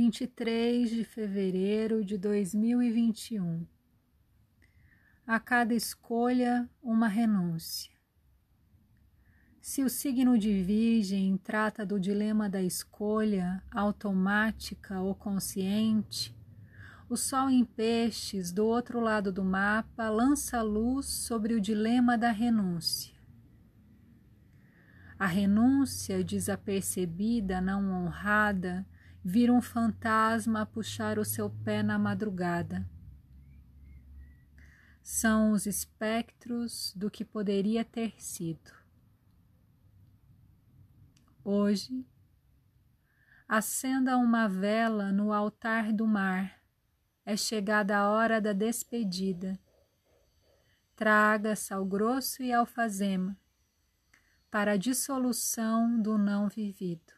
23 de fevereiro de 2021. A cada escolha, uma renúncia. Se o signo de Virgem trata do dilema da escolha automática ou consciente, o Sol em Peixes, do outro lado do mapa, lança luz sobre o dilema da renúncia. A renúncia desapercebida, não honrada, vira um fantasma a puxar o seu pé na madrugada. São os espectros do que poderia ter sido. Hoje, acenda uma vela no altar do mar. É chegada a hora da despedida. Traga sal grosso e alfazema para a dissolução do não vivido.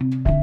Thank you